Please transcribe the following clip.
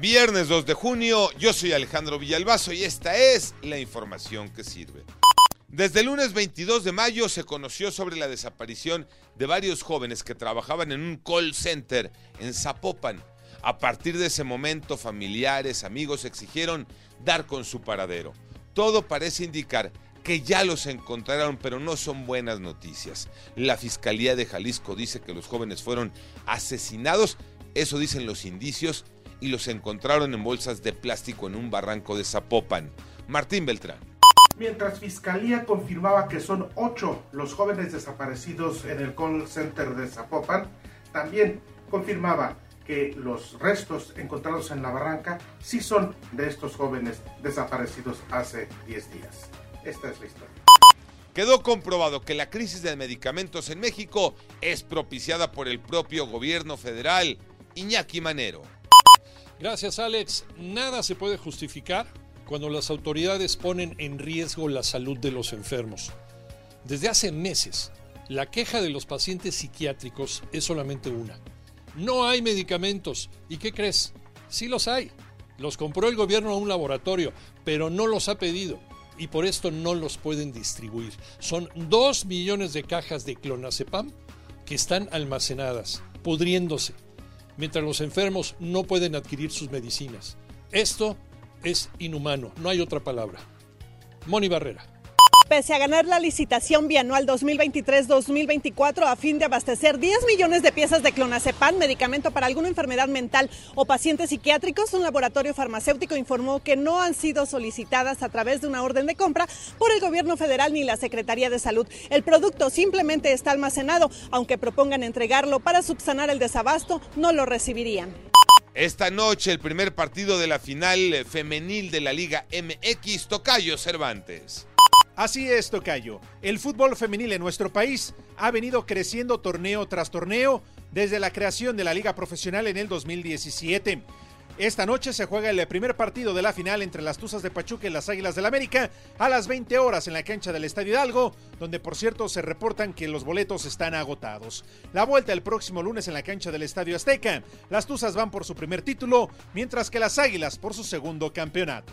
Viernes 2 de junio, yo soy Alejandro Villalbazo y esta es la información que sirve. Desde el lunes 22 de mayo se conoció sobre la desaparición de varios jóvenes que trabajaban en un call center en Zapopan. A partir de ese momento, familiares, amigos exigieron dar con su paradero. Todo parece indicar que ya los encontraron, pero no son buenas noticias. La Fiscalía de Jalisco dice que los jóvenes fueron asesinados, eso dicen los indicios, y los encontraron en bolsas de plástico en un barranco de Zapopan. Martín Beltrán. Mientras Fiscalía confirmaba que son ocho los jóvenes desaparecidos en el call center de Zapopan, también confirmaba que los restos encontrados en la barranca sí son de estos jóvenes desaparecidos hace 10 días. Esta es la historia. Quedó comprobado que la crisis de medicamentos en México es propiciada por el propio gobierno federal. Iñaki Manero. Gracias Alex. Nada se puede justificar cuando las autoridades ponen en riesgo la salud de los enfermos. Desde hace meses, la queja de los pacientes psiquiátricos es solamente una. No hay medicamentos. ¿Y qué crees? Sí los hay. Los compró el gobierno a un laboratorio, pero no los ha pedido y por esto no los pueden distribuir. Son dos millones de cajas de clonazepam que están almacenadas, pudriéndose, mientras los enfermos no pueden adquirir sus medicinas. Esto es inhumano, no hay otra palabra. Moni Barrera. Pese a ganar la licitación bianual 2023-2024 a fin de abastecer 10 millones de piezas de clonazepam, medicamento para alguna enfermedad mental o pacientes psiquiátricos, un laboratorio farmacéutico informó que no han sido solicitadas a través de una orden de compra por el gobierno federal ni la Secretaría de Salud. El producto simplemente está almacenado, aunque propongan entregarlo para subsanar el desabasto, no lo recibirían. Esta noche el primer partido de la final femenil de la Liga MX, Tocayo Cervantes. Así es, Tocayo. El fútbol femenil en nuestro país ha venido creciendo torneo tras torneo desde la creación de la Liga Profesional en el 2017. Esta noche se juega el primer partido de la final entre las Tuzas de Pachuca y las Águilas del América a las 20 horas en la cancha del Estadio Hidalgo, donde por cierto se reportan que los boletos están agotados. La vuelta el próximo lunes en la cancha del Estadio Azteca. Las Tuzas van por su primer título, mientras que las Águilas por su segundo campeonato.